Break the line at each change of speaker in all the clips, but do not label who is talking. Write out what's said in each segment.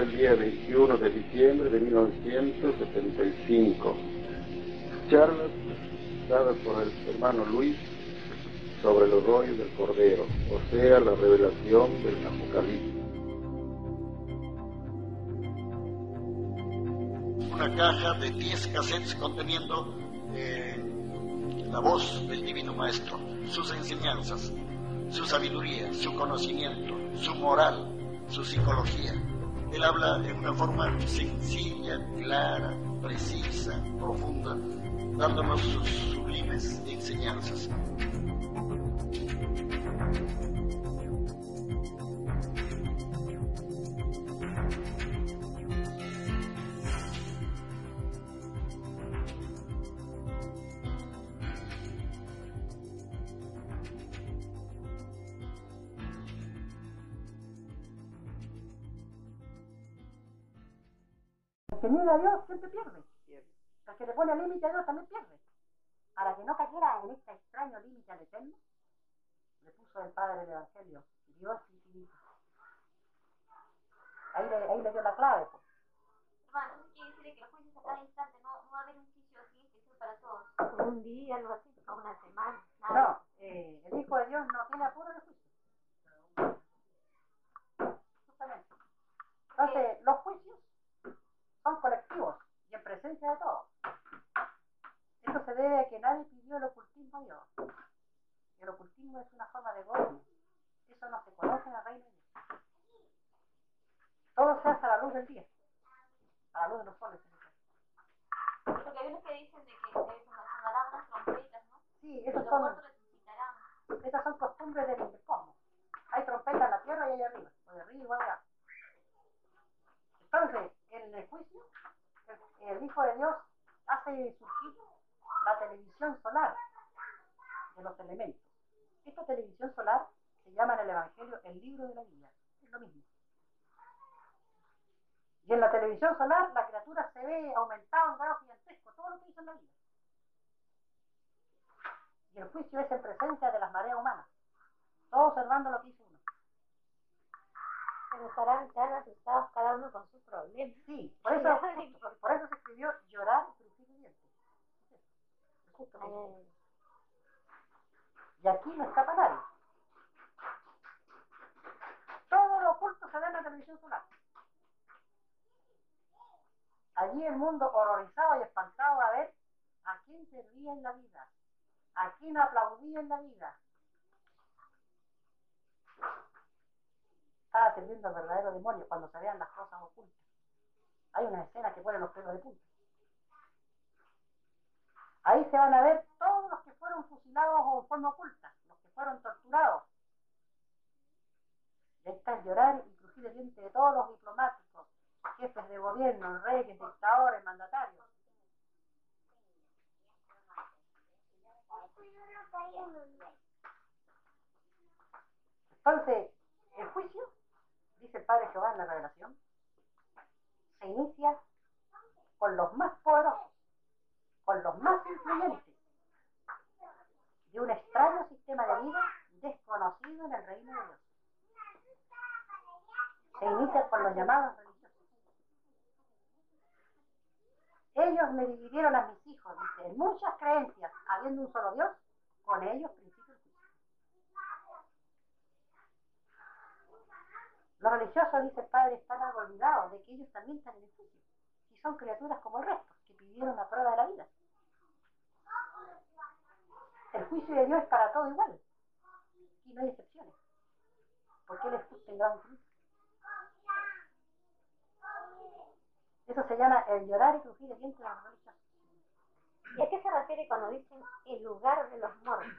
El día 21 de diciembre de 1975. Charlas dadas por el hermano Luis sobre los rollos del Cordero, o sea, la revelación del Apocalipsis.
Una caja de 10 cassettes conteniendo eh, la voz del Divino Maestro, sus enseñanzas, su sabiduría, su conocimiento, su moral, su psicología. Él habla de una forma sencilla, clara, precisa, profunda, dándonos sus sublimes enseñanzas.
Que niega a Dios siempre pierde. El que le pone límite a Dios también pierde. Para que no cayera en este extraño límite al eterno, le puso el Padre del Evangelio, Dios infinito. Ahí le, ahí le dio la clave. Pues.
Hermano, eso quiere decir que el juicio es a cada instante, no, no va a haber un juicio así especial para todos.
Un día, algo así, o una semana.
No, eh, el Hijo de Dios no tiene apuro de juicio. Justamente. Entonces, los juicios son colectivos y en presencia de todos. Esto se debe a que nadie pidió el ocultismo a Dios. El ocultismo es una forma de gobierno. Eso no se conoce en el reino de Dios. Todo se hace a la luz del día, a la luz de los soles.
Porque hay unos que dicen de que sonarán unas trompetas, ¿no?
Sí,
Y
esos son, esas son costumbres del cosmos. Hay trompetas en la tierra y allá arriba, o de arriba igual acá. Entonces, en el juicio, el, Hijo de Dios hace surgir la televisión solar de los elementos. Esta televisión solar se llama en el Evangelio el libro de la vida. Es lo mismo. Y en la televisión solar la criatura se ve aumentada en grado gigantesco, todo lo que hizo en la vida. Y el juicio es en presencia de las mareas humanas, todo observando lo que hizo
estarán tan asustados cada uno con sus problemas.
Sí, por eso, por eso se escribió llorar y crujir dientes. Justo. Y aquí no escapa nadie. Todo lo oculto se ve en la televisión solar. Allí el mundo horrorizado y espantado a ver a quién servía en la vida, a quién aplaudía en la vida. Estaba sirviendo al verdadero demonio cuando se vean las cosas ocultas. Hay una escena que pone los pelos de punta. Ahí se van a ver todos los que fueron fusilados o en forma oculta, los que fueron torturados. Está el llorar y crujir el diente de todos los diplomáticos, jefes de gobierno, reyes, dictadores, mandatarios. Entonces, el juicio, dice el Padre Jehová en la revelación, se inicia con los más poderosos, con los más influyentes, de un extraño sistema de vida desconocido en el reino de Dios. Se inicia con los llamados religiosos. Ellos me dividieron a mis hijos, dice, en muchas creencias, habiendo un solo Dios, con ellos principio el juicio. Los religiosos, dice el Padre, están algo olvidados de que ellos también están en el juicio. Y son criaturas como el resto, que pidieron la prueba de la vida. El juicio de Dios es para todo igual. Y no hay excepciones. Porque Él es justo en fruto. Eso se llama el llorar y crujir el diente de los religiosos.
¿Y a qué se refiere cuando dicen el lugar de los muertos?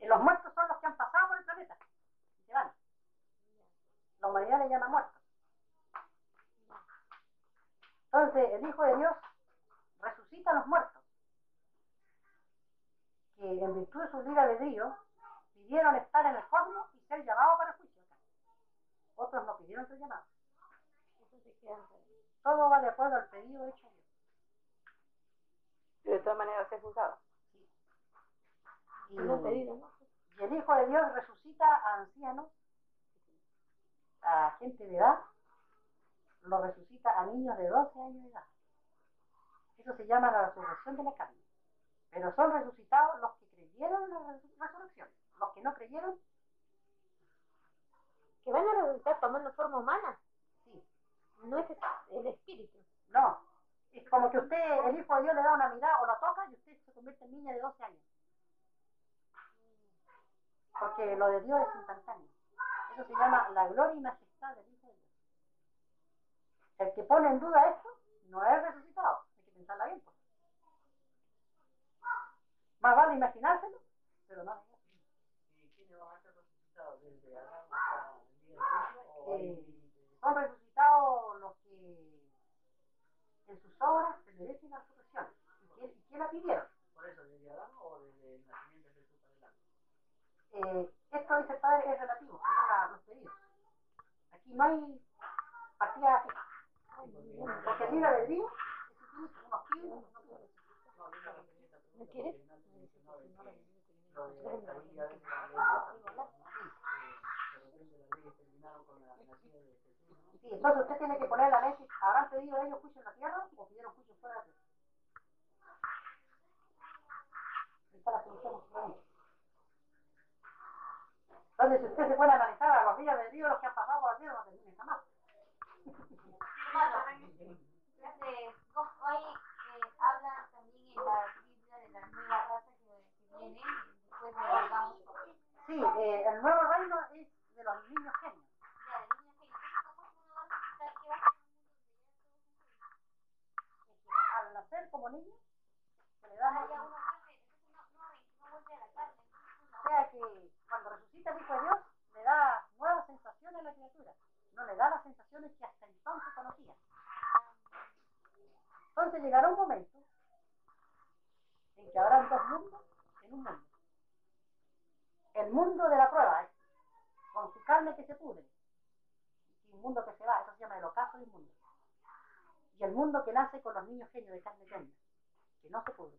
Los muertos son los que han pasado por el planeta. Y se van. La humanidad le llama muertos. Entonces, el Hijo de Dios resucita a los muertos. Que en virtud de su libre albedrío pidieron estar en el cosmos y ser llamados para el juicio. acá. Otros no pidieron ser llamados.
Se
Todo va de acuerdo al pedido hecho a Dios.
de todas maneras ser juzgado.
Y,
pedido, ¿no?
y el Hijo de Dios resucita a ancianos, a gente de edad, lo resucita a niños de 12 años de edad. Eso se llama la resurrección de la carne. Pero son resucitados los que creyeron en la resu- resurrección. Los que no creyeron,
Que van a resucitar tomando forma humana.
sí.
No es el espíritu.
No. Es como que usted, el Hijo de Dios le da una mirada o lo toca y usted se convierte en niña de 12 años. Porque lo de Dios es instantáneo. Eso se llama la gloria y majestad del Hijo de Dios. El que pone en duda esto no es resucitado. Hay que pensarla bien. pues. Más vale imaginárselo, pero no negarlo.
¿Y quiénes van a ser resucitados? ¿Desde Adán hasta el día del juicio? ¿O hay un
Eh, son resucitados los que en sus obras se merecen la resurrección. ¿Y quién, la pidieron?
¿Por eso desde Adán o desde el nacimiento de Jesús adelante?
Eh, esto, el padre, es relativo, la- los pedidos. Aquí no hay partida. Porque el libre albedrío es infinito, unos piden, no piden.
No, yo no quería esta pregunta
¿No quieres?
de de ley de de de.
Sí, entonces usted tiene que poner la mente, ¿habrán pedido ellos juicio en la tierra o pidieron juicio fuera de la tierra? Está la solución Entonces, si usted se a analizar a los días de Dios, los que han pasado por la tierra, no terminen jamás.
Hace, hoy eh, habla también en la Biblia de la nueva raza que, viene después de Adán.
Sí, eh, el nuevo reino es de los niños genios.
Ya, de niños que entonces, ¿cómo es que uno va a resultar que va a ser un mundo donde
al nacer como niño, se le da la
la
O sea que el Hijo de Dios, le da nuevas sensaciones a la criatura. No le da las sensaciones que hasta entonces conocía. Entonces llegará un momento en que habrán dos mundos en un mundo. El mundo de la prueba, este, con su carne que se pudre, y un mundo que se va, eso se llama el ocaso del mundo. Y el mundo que nace con los niños genios de carne eterna, que no se pudre.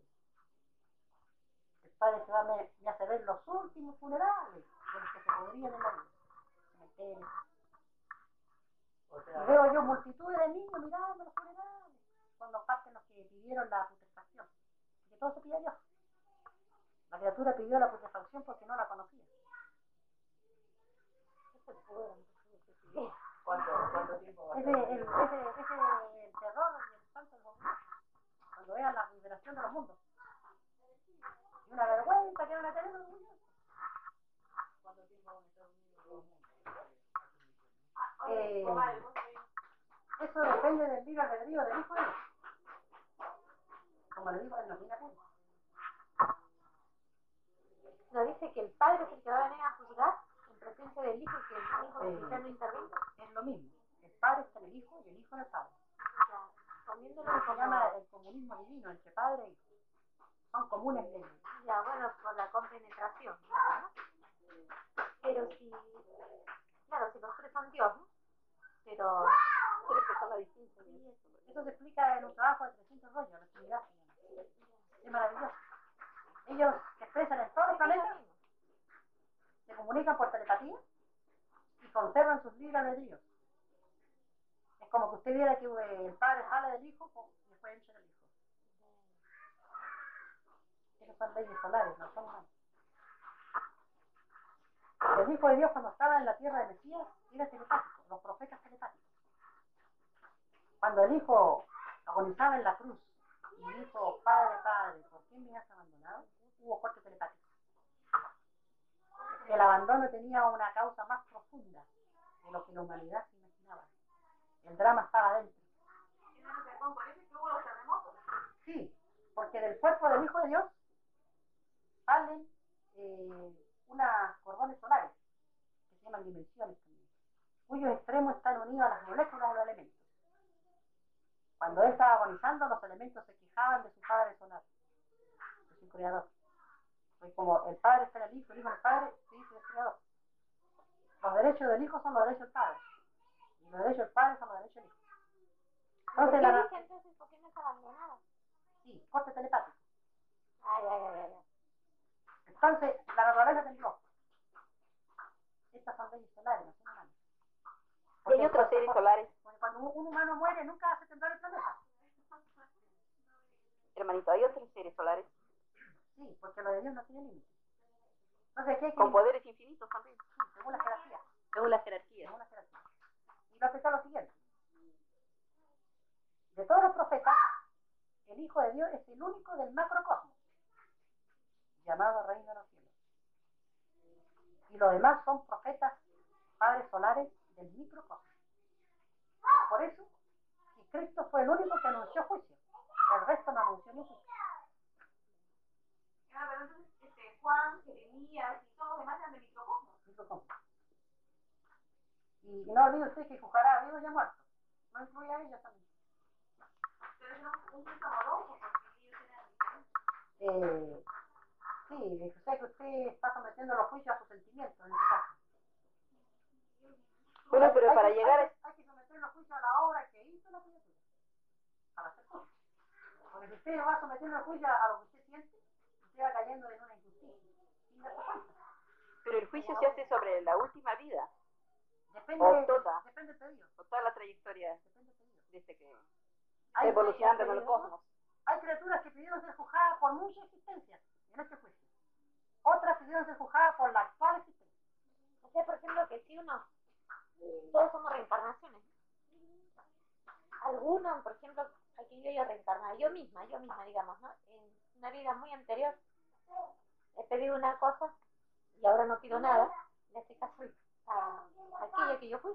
Padre se va me, me hace ver los últimos funerales de los que se podrían en la vida.
O
Y veo yo multitudes de niños mirando los funerales, cuando parten los que pidieron la putrefacción. Porque todo se pide a Dios. La criatura pidió la putrefacción porque no la conocía.
¿cuánto, cuánto tiempo va a
Ese el, ese, ese es el terror y el espanto de los hombres. Cuando vean la liberación de los mundos. Una vergüenza que van a tener los.
¿Cuánto tiempo van a estar unidos los mundos?
Eh, eso depende del libre albedrío del hijo de Dios. Como él no tiene apuro.
Nos dice que el padre es el que va a venir a juzgar en presencia del hijo y que el hijo
Eh.
quizá no intervenga.
Es lo mismo. El padre está en el hijo y el hijo en el padre.
O sea, poniéndolo
Eso se llama el comunismo divino entre padre e hijo. Son comunes leyes.
Ya, bueno, por la compenetración, claro, ¿no? Pero si... Claro, si los tres son Dios, ¿no? Pero... Tres personas distintas. eso.
Eso se explica en un trabajo de 300 rollos, la Trinidad. Es maravilloso. Ellos se expresan en todo el planeta, se comunican por telepatía y conservan sus libres albedríos. Es como que usted viera que el padre sale del hijo y después entra en el hijo. Esas son leyes solares, no son humanas. El hijo de Dios cuando estaba en la tierra de Mesías era telepático, los profetas telepáticos. Cuando el hijo agonizaba en la cruz y dijo, Padre, Padre, ¿por qué me has abandonado? Hubo corte telepático. El abandono tenía una causa más profunda de lo que la humanidad se imaginaba. El drama estaba dentro. Sí, porque del cuerpo del Hijo de Dios eh, unas cordones solares, que se llaman dimensiones también, cuyos extremos están unidos a las moléculas de los elementos. Cuando él estaba agonizando, los elementos se quejaban de su padre solar, de su creador. Pues como el padre está en el hijo, el hijo en el padre, se dice el creador. Los derechos del hijo son los derechos del padre. Y los derechos del padre son los derechos del hijo.
¿Por
Entonces,
qué
la,
dice entonces por qué no es abandonado?
sí, corte telepático.
Ay, ay, ay, ay.
Entonces, la naturaleza tembló. Estas son leyes solares, no son humanas. Porque
hay otros seres solares,
Porque cuando un, un humano muere nunca hace temblar el planeta.
hermanito, hay otros seres solares
Sí, porque lo de Dios no tiene límite. Entonces hay que
con poderes infinitos también,
Sí, según la jerarquía.
según la jerarquía.
según la jerarquía. Y va a explicar lo siguiente. De todos los profetas, el Hijo de Dios es el único del macrocosmos, llamado Reino de los Cielos. Y los demás son profetas, padres solares del microcosmos. Por eso, que Cristo fue el único que anunció juicio. El resto no anunció ni juicio.
Ah, pero entonces, este, Juan, Jeremías y todos los demás eran de microcosmos.
microcosmos. Y, y no olvide usted que Cujará vivo y ya muerto. No incluye a ellos también.
Pero era un, un amoroso, porque ellos eran.
Eh, sí, o sea que usted está sometiendo los juicios a sus sentimientos en este caso.
Bueno,
Hay-
pero
hay
para
que-
llegar
hay, que- hay que someter los juicios a la obra que hizo la criatura. Para hacer juicio. Porque si usted va sometiendo el juicio a lo que usted siente, usted va cayendo en una injusticia. Sin darse cuenta.
Pero el juicio se hace sobre la última vida,
Depende,
O toda.
depende del pedido.
o toda la trayectoria
Depende del pedido.
desde que
Hay,
evolucionando en el cosmos.
hay criaturas que pidieron ser juzgadas por mucha existencia en este juicio. Otras pidieron ser juzgadas por la actual existencia.
O sea, por ejemplo, que si uno, todos somos reencarnaciones. Algunos, por ejemplo, aquí yo ya reencarnada, yo misma, yo misma, digamos, ¿no? En una vida muy anterior he pedido una cosa y ahora no pido nada. En este caso, a aquella que yo fui.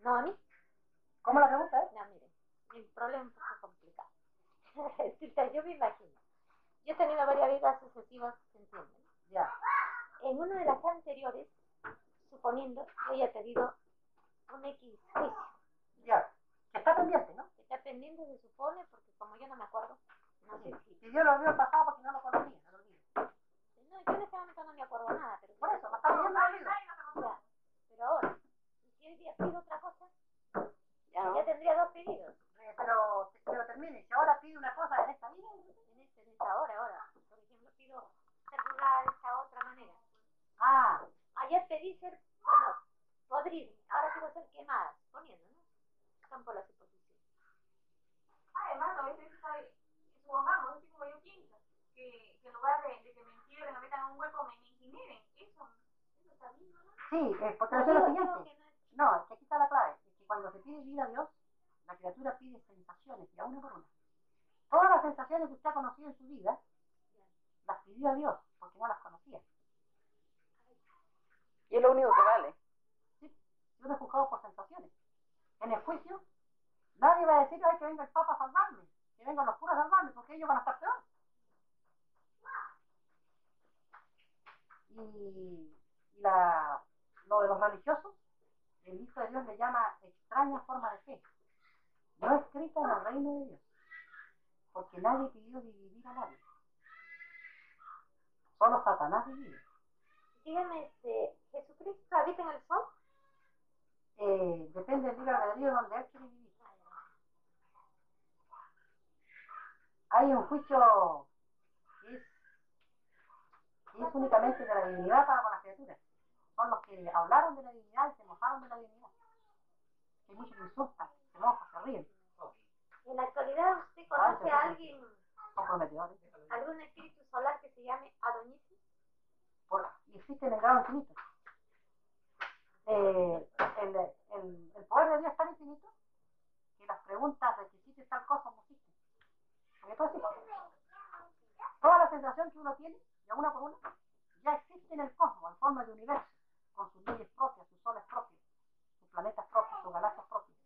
No a mí.
¿Cómo la pregunta es?
No, mire, mi problema es un poco complicado. Yo me imagino. Yo he tenido varias vidas sucesivas, ¿se entiende?
Ya.
En una de las anteriores, suponiendo, yo haya pedido un X juicio,
Ya. Que está pendiente, ¿no?
que está pendiente, se supone, porque como yo no me acuerdo, no sé si.
Y yo lo veo pasado porque no lo conocía, no lo.
No, yo en este momento no me acuerdo nada, pero.
Por eso, lo está viendo, lo olvido.
Ya, pero ahora, si hoy día pido otra cosa,
Ya,
ya tendría dos pedidos.
Eh, pero, pero termine, si ahora pide una cosa en esta vida,
En, este, en esta hora, ahora. Por ejemplo, pido ser juzgada de esta otra manera.
ah,
Ayer pedí ser, bueno, podrirme, ahora quiero ser quemada, poniendo, ¿no? Están por la suposición.
Además, a veces hay, supongamos, así como yo pienso, que, que en lugar de, de que me entierren, me metan en un hueco, me, me incineren. Eso, eso está bien, ¿no?
sí, eh, porque
Yo
eso es lo siguiente.
no es-
No, que aquí está la clave. Es que cuando se pide vida a Dios, la criatura pide sensaciones, y a una por una. Todas las sensaciones que usted ha conocido en su vida, las pidió a Dios, porque no las conocía.
Y es lo único que vale.
Si uno es juzgado por sensaciones. En el juicio, nadie va a decir, ay, que venga el Papa a salvarme, que vengan los curas a salvarme, porque ellos van a estar peor. Y, y la, lo de los religiosos, el Hijo de Dios le llama extraña forma de fe, no escrita en el reino de Dios, porque nadie pidió dividir a nadie. Solo Satanás divide.
Dígame, este, ¿Jesucristo habita en el sol?
Eh, depende del libre albedrío donde él quiere vivir. Hay un juicio que es, que es únicamente de la divinidad para con las criaturas. Son los que hablaron de la divinidad y se mofaron de la divinidad. Hay muchos que insultan, se mofan, se ríen.
En la actualidad, ¿usted conoce a alguien, algún espíritu solar que se llame Adoñisis?
Por- y existe en el grado infinito. Eh, el, el, el poder de Dios es tan infinito que las preguntas de que existe tal cosa no existen. Porque todo existe. Toda la sensación que uno tiene, de una por una, ya existe en el cosmos, en forma de universo, con sus leyes propias, sus soles propios, sus planetas propios, sus galaxias propias.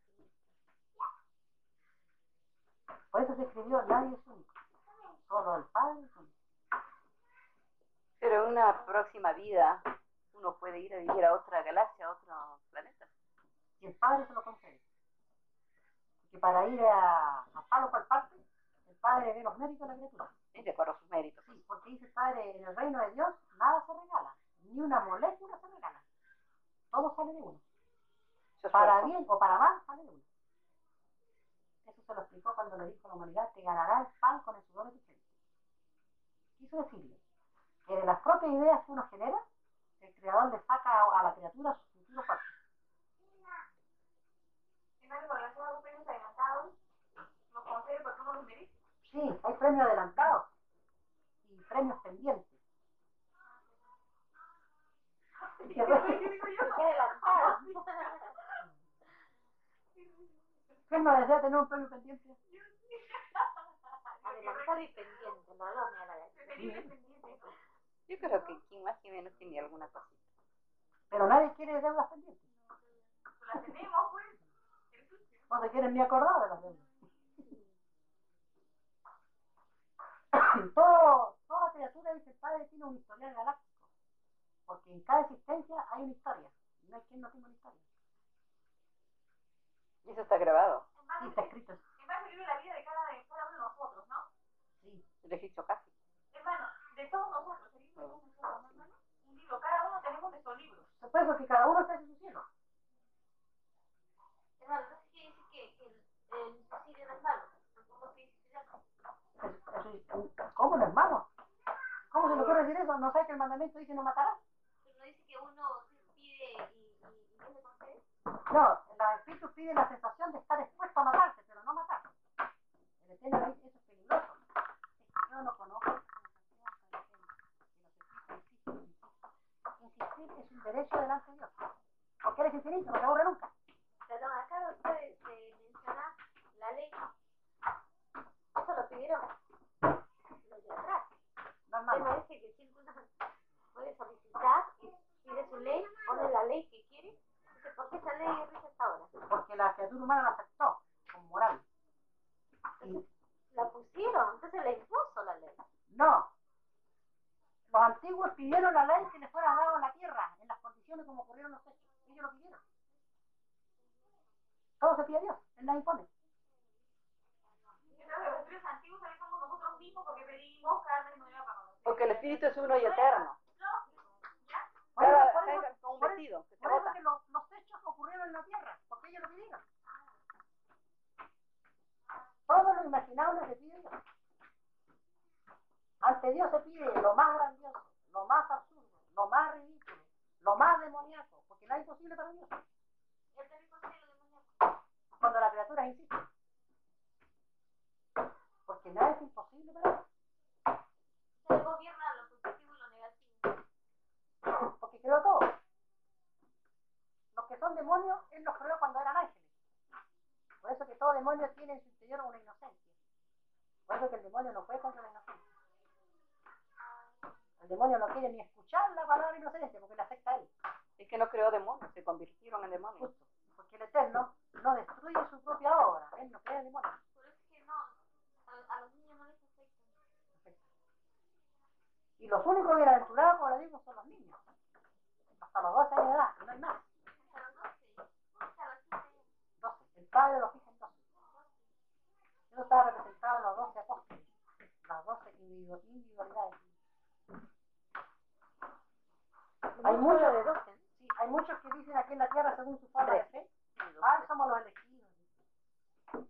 Por eso se escribió Nadie es único, solo el Padre es único.
Pero en una próxima vida uno puede ir a vivir a otra galaxia, a otro planeta.
y el Padre se lo concede. Porque para ir a, a palo por parte, el Padre ve los méritos de la criatura.
De acuerdo a sus méritos.
Sí, porque dice el Padre, en el reino de Dios nada se regala, ni una molécula se regala. Todo sale de uno. Para bien o para mal, sale de uno. Eso se lo explicó cuando le dijo a la humanidad, te ganará el pan con el sudor de tu frente. Quiso decirle que de las propias ideas que uno genera, el creador le saca a la criatura su futuro cuerpo. Sí, hay premios adelantados y premios pendientes.
¿Qué digo
no desea tener un premio pendiente?
Adelantado y pendiente, los dos me.
Yo creo que quien más que menos tiene alguna cosita.
Pero nadie quiere deudas pendientes.
Pues la tenemos, pues.
No se quieren ni acordar de las deudas. Todo, toda criatura, dice el padre, tiene un historial galáctico. Porque en cada existencia hay una historia. No hay quien no tenga una historia.
Y eso está grabado.
Y está escrito.
base vive la vida de cada, de cada uno de nosotros, ¿no?
Sí.
Registro casi.
Hermano, de todos nosotros, el libro de todos nosotros, ¿no, hermano? Un libro, cada uno tenemos nuestros libros.
Por eso que cada uno está en su cielo.
Hermano, entonces quiere decir que, que el, el suicidio no es malo.
¿Cómo no es malo? ¿Cómo se le ocurre decir eso? ¿No sabe que el mandamiento dice no matarás?
Pero no dice que uno se pide y, y, y Dios le concede.
No, los espíritus piden la sensación de estar expuesto a matarse, pero no matar. El Eterno dice eso es peligroso. Yo no conozco insisten. Insistir es un derecho delante de Dios. Porque eres infinito, no te aburre nunca.
Perdón, acá ustedes eh, mencionan la ley. Eso lo pidieron los de atrás.
No es
Usted
malo.
no dice que siempre uno puede solicitar y pide su ley, pone la ley que quiere. Dice, ¿por qué esa ley rige hasta ahora?
Criatura humana la aceptó como moral. Y
La pusieron, entonces la impuso la ley.
no. Los antiguos pidieron la ley que les fuera dado a la tierra, en las condiciones como ocurrieron los hechos. Ellos lo pidieron. Todo se pide a Dios, Él la impone.
Porque pedimos carne nueva para nosotros.
Porque el espíritu es uno y eterno.
¿Ya?
Por eso, por eso- por eso-
que
los, los hechos ocurrieron en la tierra, porque ellos lo pidieron. Todo lo imaginable se pide Dios. Ante Dios se pide lo más grandioso, lo más absurdo, lo más ridículo, lo más demoníaco, porque nada es imposible para Dios. Cuando la criatura insiste. Porque nada es imposible para Dios.
Él gobierna lo positivo y lo negativo.
Porque creó todo. Los que son demonios, Él los creó cuando eran ángeles. Por eso que todo demonio tiene en su interior una inocencia. Por eso que el demonio no puede contra la inocencia. El demonio no quiere ni escuchar la palabra inocencia porque le afecta a él.
Es que no creó demonios, se convirtieron en demonios.
Justo. Porque el Eterno no destruye su propia obra. Él no crea demonios.
Por eso es que no, a, a los niños no les afecta.
Y los únicos bienaventurados, como le digo, son los niños. Hasta los 12 años de edad, y no hay más.
Hasta los 12, hasta los 15 años.
12. El Padre los fija en 12. Eso está representado en los 12 apóstoles. Las 12 individu- individualidades. Hay muchos
de 12. ¿no?
Sí, hay muchos que dicen aquí en la tierra según su forma de fe. Ah, somos los elegidos.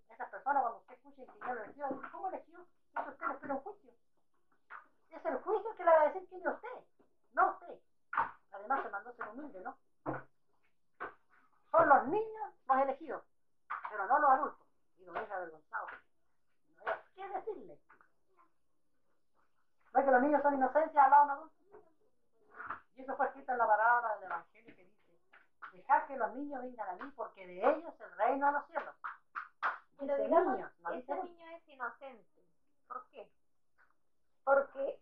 Esas personas cuando usted escucha que yo lo elegido, dice, ¿cómo elegido? Eso usted le espera un juicio. Es el juicio que le va a decir quién es usted, no usted. Además se mandó ser humilde, ¿no? Son los niños los elegidos, pero no los adultos. Y los deja avergonzados. ¿Qué decirle? ¿No es que los niños son inocencia al lado de un adulto? Y eso fue escrito en la parábola del Evangelio que dice, dejad que los niños vengan a mí porque de ellos el reino de los cielos.
Pero digamos,
no
ese
adultos.
niño es inocente. ¿Por qué? Porque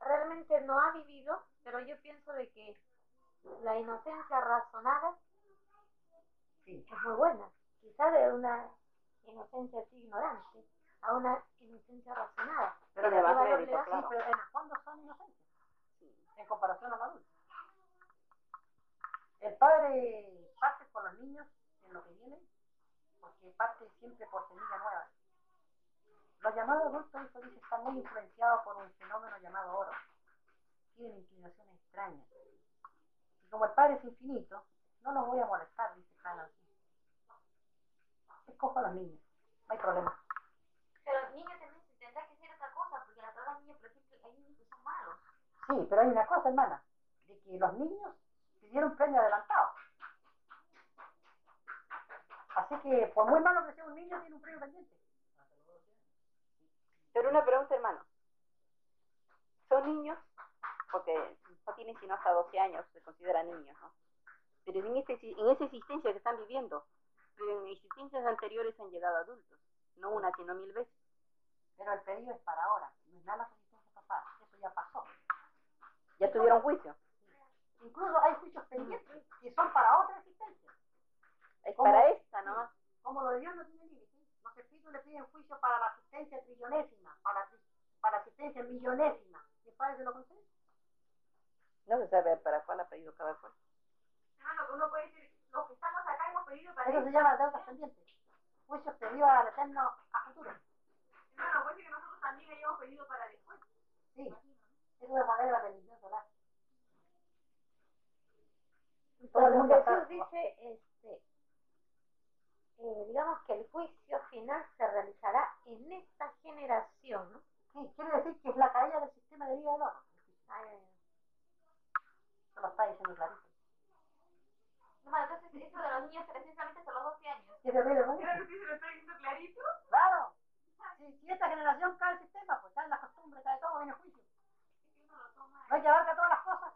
realmente no ha vivido, pero yo pienso de que la inocencia razonada
Sí.
es muy buena. Quizás de una inocencia así ignorante a una inocencia razonada.
Pero
Tiene
¿qué
más
valor le
mérito,
da?
claro.
pero en el fondo son inocentes
Sí.
en comparación al adulto. El padre parte con los niños en lo que viene, porque parte siempre por semilla nueva. Los llamados adultos, hijo, dice, están muy influenciados por un fenómeno llamado oro. Tienen inclinaciones extrañas. Y como el padre es infinito, no los voy a molestar, dice Hannah. Escojo a los niños, no hay problema.
Pero los niños también se tendrá que hacer otra cosa, porque la verdad, niños, por ejemplo, hay niños que son malos.
Sí, pero hay una cosa, hermana, de que los niños pidieron premio adelantado. Así que, por muy malo que sea un niño, tiene un premio pendiente.
Pero una pregunta, hermano. Son niños, porque no tienen sino hasta 12 años, se consideran niños, ¿no? Pero en, este, en esa existencia que están viviendo, pero en existencias anteriores han llegado adultos, no una, sino mil veces.
Pero el pedido es para ahora, no es nada la existencia pasada, eso ya pasó.
Ya tuvieron juicio.
Incluso hay juicios pendientes que son para otra existencia.
Es
¿Cómo?
para esta nomás.
Como lo de Dios no tiene límite, los espíritus le piden juicio para la asistencia trillonésima, para para la asistencia millonésima. ¿Y el Padre se lo concede?
No se sabe para cuál ha pedido cada cual.
Hermano, que uno puede decir, los que estamos acá hemos pedido para
Eso
eso.
se llama deudas pendientes. Juicios pedidos al eterno a futuro.
Hermano, puede decir que nosotros también hayamos pedido para después.
Sí, es saber la bendición solar. Todo el
Entonces
mundo
Jesús dice, este, eh, digamos que el juicio final se realizará en esta generación, ¿no?
Sí, quiere decir que es la caída del sistema de vida del oro.
Ay, ay, ay.
Eso lo está diciendo clarito.
Hermano, entonces eso de los niños refiere solamente hasta los 12 años.
¿Qué te pide,
Creo que sí se lo está diciendo clarito.
Claro. Si, si esta generación cae el sistema, pues cae la costumbre, cae todo, viene juicio. No hay que todas las cosas.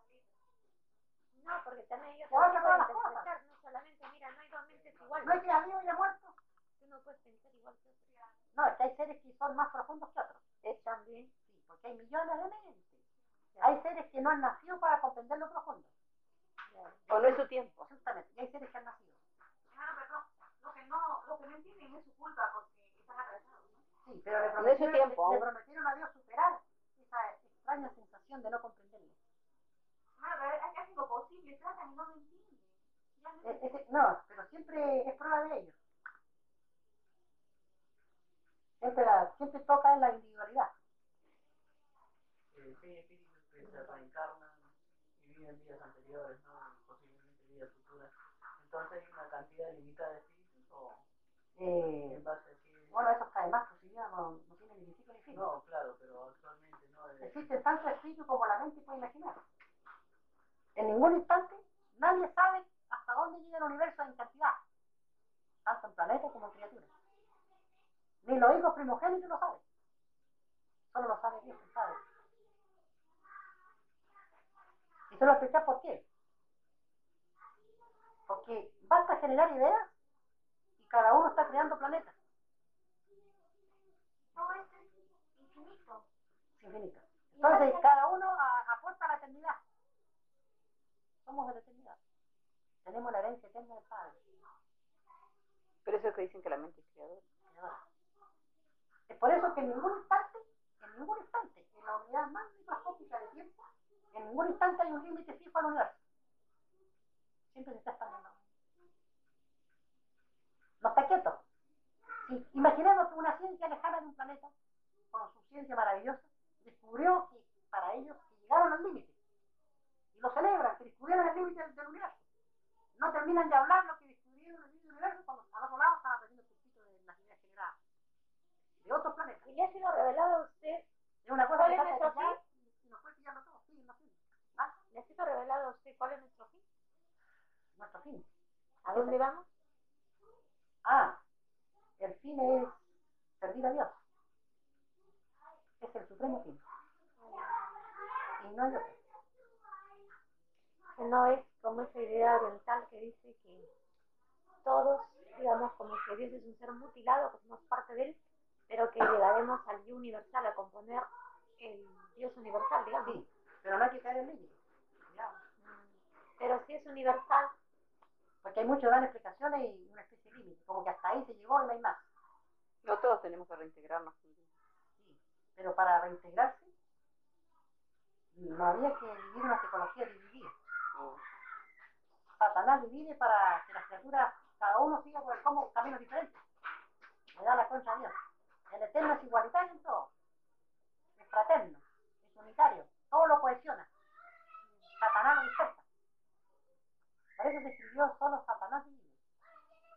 No, porque también ellos
abarca todas las
interpretar, no solamente, mira, no hay dos mentes iguales.
No hay que ir a vivo y a muerto.
Tú no puedes pensar igual que otro.
No, es que hay seres que son más profundos que otros.
Es también.
Sí, porque hay millones de mentes. Hay seres que no han nacido para comprender lo profundo.
O no es su tiempo.
Justamente. Y hay seres que han nacido.
Lo que no, lo que no entienden es su culpa porque están atrasados. ¿no?
Sí, pero le
No es su
prometieron,
tiempo,
le prometieron a Dios superar esa extraña sensación de no comprenderlo.
Hermano, pero es que hacen lo posible, tratan y no lo entienden. Ya no
no, pero siempre es prueba de ello. Siempre, la- siempre toca en la individualidad.
Eh, sí, hay espíritus que se reencarnan viven vidas anteriores, ¿no? Y posiblemente vidas futuras. Entonces hay una cantidad limitada de espíritus o
Eh,
en base a que...
bueno, eso está de más, pues si ya no, no tiene ni principio ni fin.
No, claro, pero actualmente no. Eh,
Existen tantos espíritus como la mente puede imaginar. En ningún instante nadie sabe hasta dónde llega el universo en cantidad, tanto en planetas como en criaturas. Ni los hijos primogénitos lo saben. Solo lo sabe Dios, el Padre. Y se lo explicar por qué. Porque basta generar ideas y cada uno está creando planetas
Todo esto es infinito.
infinitos. Entonces cada uno a- aporta a la eternidad. Somos de la eternidad. Tenemos la herencia eterna del Padre.
Pero eso es que dicen que la mente es creadora.
creadora. Es por eso que en ningún instante, en ningún instante, en la unidad más microscópica de tiempo, en ningún instante hay un límite fijo al universo. Siempre se está expandiendo. No está quieto. Si imaginemos que una ciencia lejana de un planeta, con su ciencia maravillosa, descubrió que para ellos que llegaron al límite. Y lo celebran, que descubrieron el límite del, universo. No terminan de hablar lo que descubrieron el límite del universo cuando al otro lado están aprendiendo un poquito de las ideas generadas de otros planetas.
Y le ha sido revelado a usted,
Es una cosa
¿Cuál
que
es
trata de
nuestro
pillar y nos puede pillarlo todo, siguen haciendo.
Revelado a usted cuál es nuestro fin.
Nuestro fin.
¿A dónde vamos?
Ah, el fin es servir a Dios. Es el supremo fin. Y no hay otro.
Que no es como esa idea oriental que dice que todos, digamos, como que Dios es un ser mutilado, que somos parte de él, pero que llegaremos al yo universal, a componer el Dios universal, digamos.
Sí, pero no hay que caer en límite.
Mm, Pero si es universal,
Porque hay muchos que dan explicaciones y una especie de límite. Como que hasta ahí se llegó y no hay más.
No todos tenemos que reintegrarnos.
Sí. Pero para reintegrarse, no había que vivir una psicología dividida. Satanás divide para que las criaturas, cada uno siga por el como caminos diferentes. Le da la contra a Dios. El Eterno es igualitario en todo. Es fraterno, es unitario, todo lo cohesiona. Satanás lo dispersa. Por eso se escribió solo Satanás divide.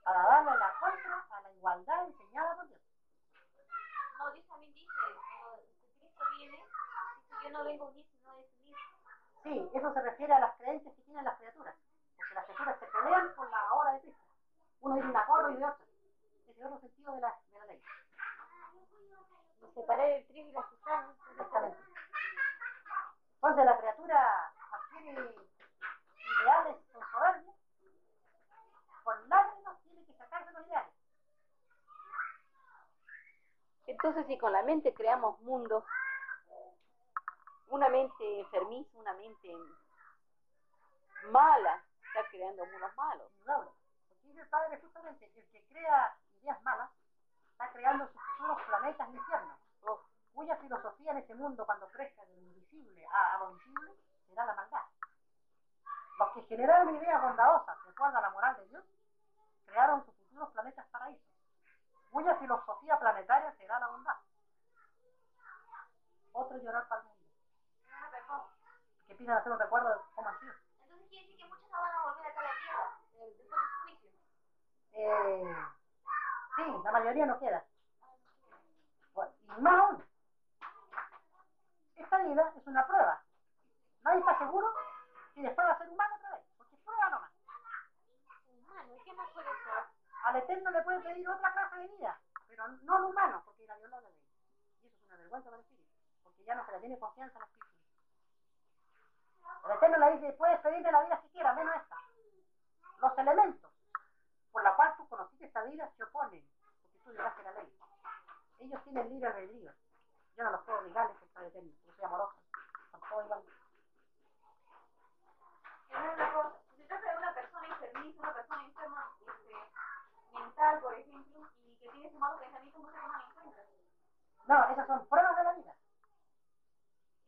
Para darle la contra a la igualdad enseñada por Dios.
No, Dios también dice, cuando Cristo viene, yo no vengo a unir, sino a desunir.
Sí, eso se refiere a las creencias que tienen las criaturas. Porque las criaturas se pelean por la hora de Cristo. Uno dice una cosa y de otra. Es otro sentido de la, de la ley.
Separar el trigo y la.
Exactamente. Entonces la criatura ideales con soberbia, con lágrimas tiene que sacarse los ideales.
Entonces, si con la mente creamos mundos, una mente enfermiza, una mente mala, está creando mundos malos.
Indudable. Porque dice el padre justamente, el que crea ideas malas está creando sus futuros planetas infiernos,
Oh,
cuya filosofía en ese mundo cuando crezca de lo invisible a, a lo visible será la maldad. Los que generaron ideas bondadosas de acuerdo a la moral de Dios crearon sus futuros planetas paraísos, cuya filosofía planetaria será la bondad. Otro llorar para el mundo. Que piensan hacer un recuerdo de cómo han sido.
Entonces quiere decir que muchos no van a volver acá a la tierra eh, después de su juicio.
Eh, sí, la mayoría no queda. Bueno, y más aún, esta vida es una prueba. Nadie está seguro si después va a ser humano otra vez, porque es prueba nomás.
Humano, ¿y qué más puede ser?
Al Eterno le puede pedir otra clase de vida, pero no al humano, porque la violó la ley. Y eso es una vergüenza para el espíritu, porque ya no se le tiene confianza al espíritu. El Eterno le dice, puedes pedirle la vida que quieras, menos esta. Los elementos por la cual tú conociste esta vida se oponen, porque tú violaste la ley. Ellos tienen libre albedrío. Yo no los puedo obligar, es el Padre Eterno, yo soy amoroso. Son todos iguales.
Es una cosa, si se trata de una persona enfermiza, una persona enferma este, mental, por ejemplo, pensamientos, no se toman en cuenta.
No, esas son pruebas de la vida.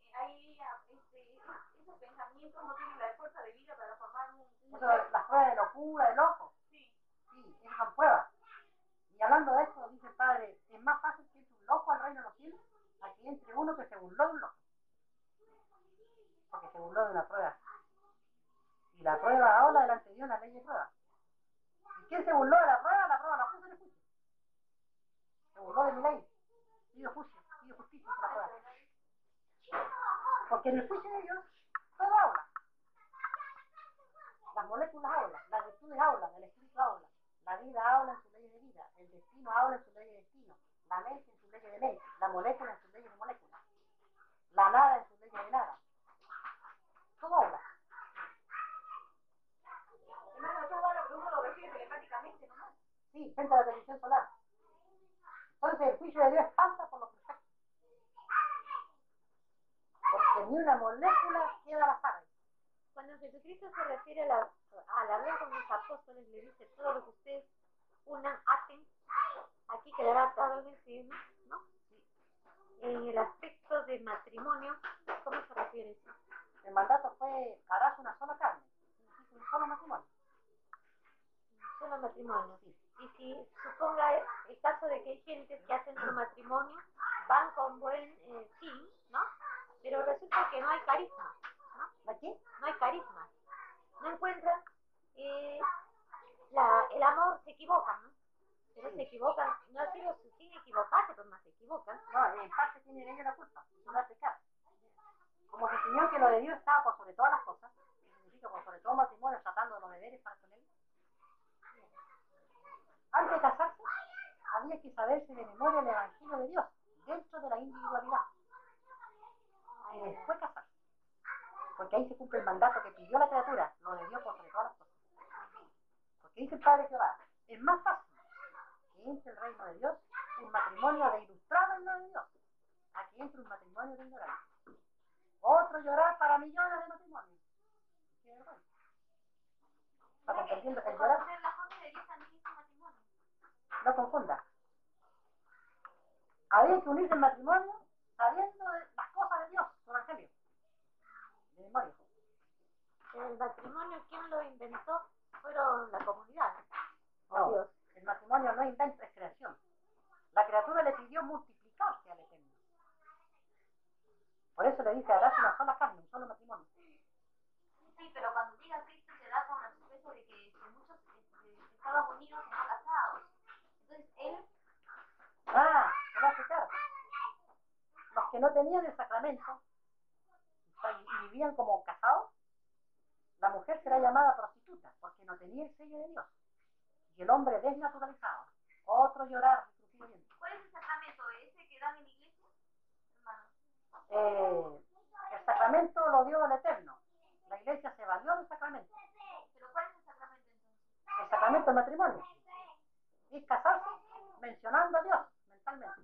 Eh, ahí, ah, este, esos, pensamientos no tienen la fuerza de vida para formar un... un
Eso, las pruebas de locura, de loco.
Sí.
Sí, esas son pruebas. Y hablando de esto, dice el Padre, es más fácil que entre un loco al reino de los cielos a que entre uno que se burló de un loco. Porque se burló de una prueba. Y la prueba habla delante de Dios la ley de prueba. ¿Y quién se burló de la prueba? La prueba la puso en el juicio. Se burló de mi ley. Pido juicio, pido justicia prueba. Porque en el juicio de Dios todo habla. Las moléculas hablan, las virtudes hablan, el espíritu habla, la vida habla en sus leyes de vida, el destino habla en sus leyes de destino, la mente en sus leyes de mente, la molécula en sus leyes de molécula, la nada en sus leyes de nada. Todo habla.
Hermano, todo va lo que uno lo recibe telepáticamente nomás.
Sí, frente a la televisión solar. Entonces el juicio de Dios pasa por los perfectos. Porque ni una molécula queda al azar.
Cuando Jesucristo se refiere a la, al hablar con los apóstoles, le dice todo lo que ustedes unan, aten, aquí quedará atado en el cielo, ¿no? En el aspecto de matrimonio, ¿cómo se refiere eso?
El mandato fue, harás una sola carne, significa un solo matrimonio.
Solo matrimonio. Y si suponga el caso de que hay gente que hacen su matrimonio, van con buen eh, fin, ¿no? Pero resulta que no hay carisma, ¿no?
¿Aquí?
no hay carisma, no encuentran eh, la, el amor, se equivocan, ¿no? Pero se equivocan, no ha sido sin equivocarse, pero más se equivocan.
No, en parte tienen ellos la culpa, no la pecar. Como se enseñó que lo de Dios estaba por sobre todas las cosas, por sobre todo matrimonio, tratando de los deberes para con él. Antes de casarse, había que saberse de memoria el Evangelio de Dios, dentro de la individualidad. Y después casarse. Porque ahí se cumple el mandato que pidió la criatura, lo de Dios por sobre todas las cosas. Porque dice el Padre Jehová, es más fácil que entre el reino de Dios un matrimonio de ilustrado en lo de Dios, a que entre un matrimonio de ignorante. Otro llorar para millones de matrimonios. Qué vergüenza. ¿Está comprendiendo? El llorar no confunda. Había que unirse en matrimonio sabiendo las cosas de Dios, su evangelio. De memoria.
El matrimonio, ¿quién lo inventó? Fueron la comunidad. o
No,
Dios.
el matrimonio no inventa, es creación. La criatura le pidió multiplicarse al Eterno. Por eso le dice, harás una sola carne, un solo matrimonio.
Sí, pero cuando llega Cristo se da con la sorpresa de que, que muchos estaban unidos y no casados. Entonces él,
Ah, se va a explicar. Los que no tenían el sacramento y vivían como casados, la mujer será llamada prostituta porque no tenía el sello de Dios. Y el hombre desnaturalizado. Otro llorar, crujido
eh, el sacramento
lo dio el Eterno. La iglesia se valió del sacramento.
¿Pero cuál es el sacramento?
El sacramento del matrimonio. Y casarse mencionando a Dios mentalmente.